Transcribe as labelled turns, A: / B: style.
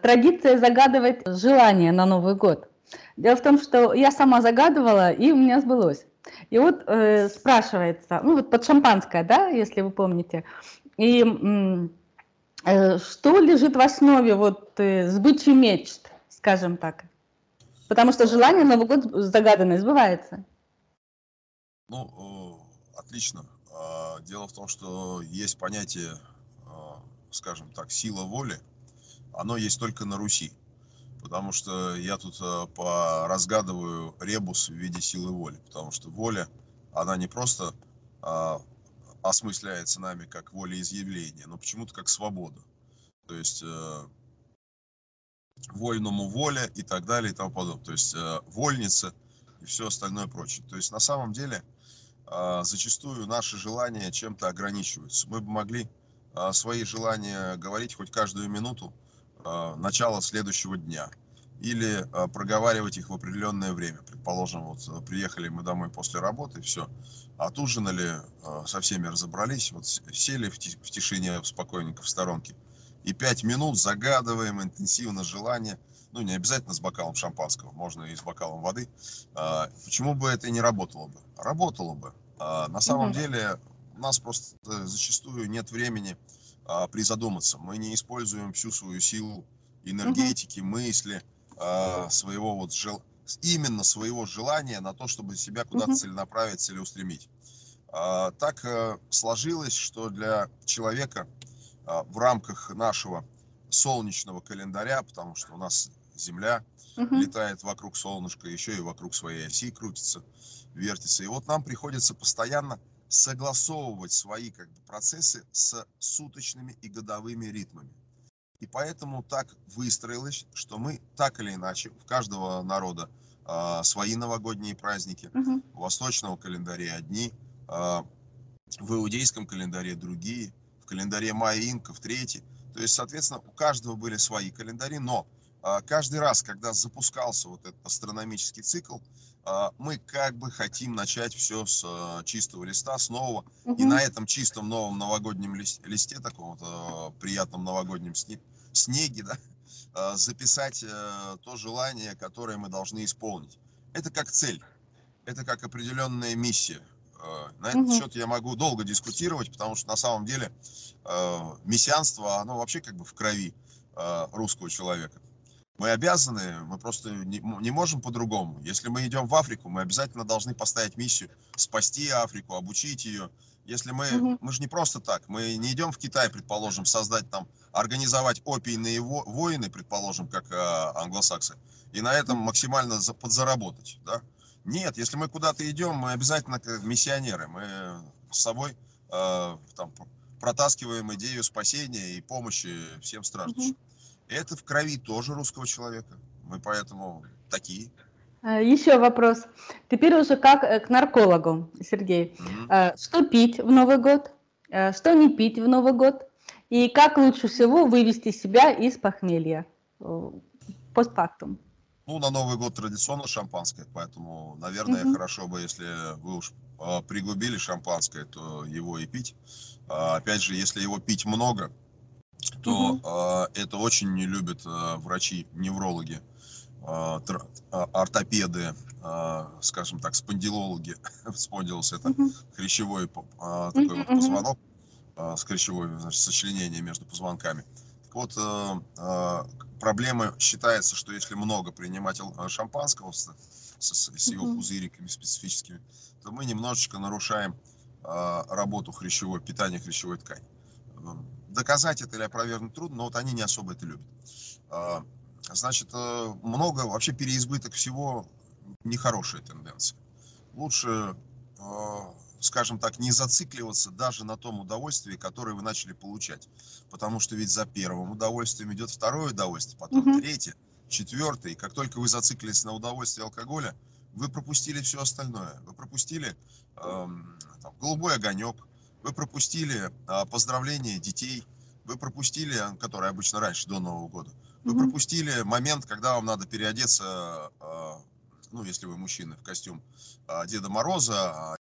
A: Традиция загадывать желание на Новый год. Дело в том, что я сама загадывала, и у меня сбылось. И вот э, спрашивается, ну вот под шампанское, да, если вы помните, и э, что лежит в основе вот э, сбычи мечт, скажем так? Потому что желание Новый год загаданное сбывается.
B: Ну, э, отлично. А, дело в том, что есть понятие, а, скажем так, сила воли, оно есть только на Руси. Потому что я тут э, разгадываю ребус в виде силы воли. Потому что воля, она не просто а, осмысляется нами как волеизъявление, но почему-то как свобода. То есть э, вольному воля и так далее и тому подобное. То есть э, вольница и все остальное прочее. То есть на самом деле э, зачастую наши желания чем-то ограничиваются. Мы бы могли э, свои желания говорить хоть каждую минуту, начала следующего дня или э, проговаривать их в определенное время. Предположим, вот э, приехали мы домой после работы, все, отужинали, со всеми разобрались, вот сели в тишине спокойненько в сторонке, и пять минут загадываем интенсивно желание, ну не обязательно с бокалом шампанского, можно и с бокалом воды. Почему бы это и не работало бы? Работало бы. На самом деле у нас просто зачастую нет времени а, призадуматься. Мы не используем всю свою силу энергетики, мысли, а, своего вот жел... именно своего желания на то, чтобы себя куда-то целенаправить, целеустремить. А, так а, сложилось, что для человека а, в рамках нашего солнечного календаря, потому что у нас Земля угу. летает вокруг солнышка, еще и вокруг своей оси крутится, вертится. И вот нам приходится постоянно согласовывать свои как бы, процессы с суточными и годовыми ритмами. И поэтому так выстроилось, что мы так или иначе, у каждого народа э, свои новогодние праздники, угу. у восточного календаря одни, э, в иудейском календаре другие, в календаре майя инков третий. То есть, соответственно, у каждого были свои календари, но каждый раз, когда запускался вот этот астрономический цикл, а, мы как бы хотим начать все с а, чистого листа, с нового. Угу. И на этом чистом новом новогоднем листе, таком вот а, приятном новогоднем снеге, да, записать э, то желание, которое мы должны исполнить. Это как цель, это как определенная миссия. На этот угу. счет я могу долго дискутировать, потому что на самом деле мессианство, оно вообще как бы в крови русского человека. Мы обязаны, мы просто не, не можем по-другому. Если мы идем в Африку, мы обязательно должны поставить миссию спасти Африку, обучить ее. Если мы, угу. мы же не просто так, мы не идем в Китай, предположим, создать там, организовать опийные войны, предположим, как э, англосаксы, и на этом максимально за, подзаработать, да? Нет, если мы куда-то идем, мы обязательно как миссионеры, мы с собой э, там, протаскиваем идею спасения и помощи всем страждущим. Угу. Это в крови тоже русского человека. Мы поэтому такие.
A: А, Еще вопрос. Теперь уже как э, к наркологу, Сергей. Угу. Что пить в Новый год? А, что не пить в Новый год? И как лучше всего вывести себя из похмелья постфактум?
B: Ну, на Новый год традиционно шампанское, поэтому, наверное, угу. хорошо бы, если вы уж пригубили шампанское, то его и пить. Опять же, если его пить много, то угу. э, это очень не любят э, врачи, неврологи, э, тр, э, ортопеды, э, скажем так, спондилологи. Спондилус это угу. хрящевой э, такой угу, вот позвонок, э, с хрящевой, значит, сочленение между позвонками. Так вот, э, э, проблема считается, что если много принимать шампанского с, с, с его пузыриками специфическими, то мы немножечко нарушаем э, работу хрящевой, питание хрящевой ткани доказать это или опровергнуть трудно, но вот они не особо это любят. А, значит, э, много, вообще переизбыток всего нехорошая тенденция. Лучше, э, скажем так, не зацикливаться даже на том удовольствии, которое вы начали получать. Потому что ведь за первым удовольствием идет второе удовольствие, потом угу. третье, четвертое. И как только вы зациклились на удовольствии алкоголя, вы пропустили все остальное. Вы пропустили э, там, голубой огонек, вы пропустили а, поздравления детей, вы пропустили, которые обычно раньше, до Нового года, вы пропустили момент, когда вам надо переодеться, а, ну, если вы мужчина, в костюм а, Деда Мороза,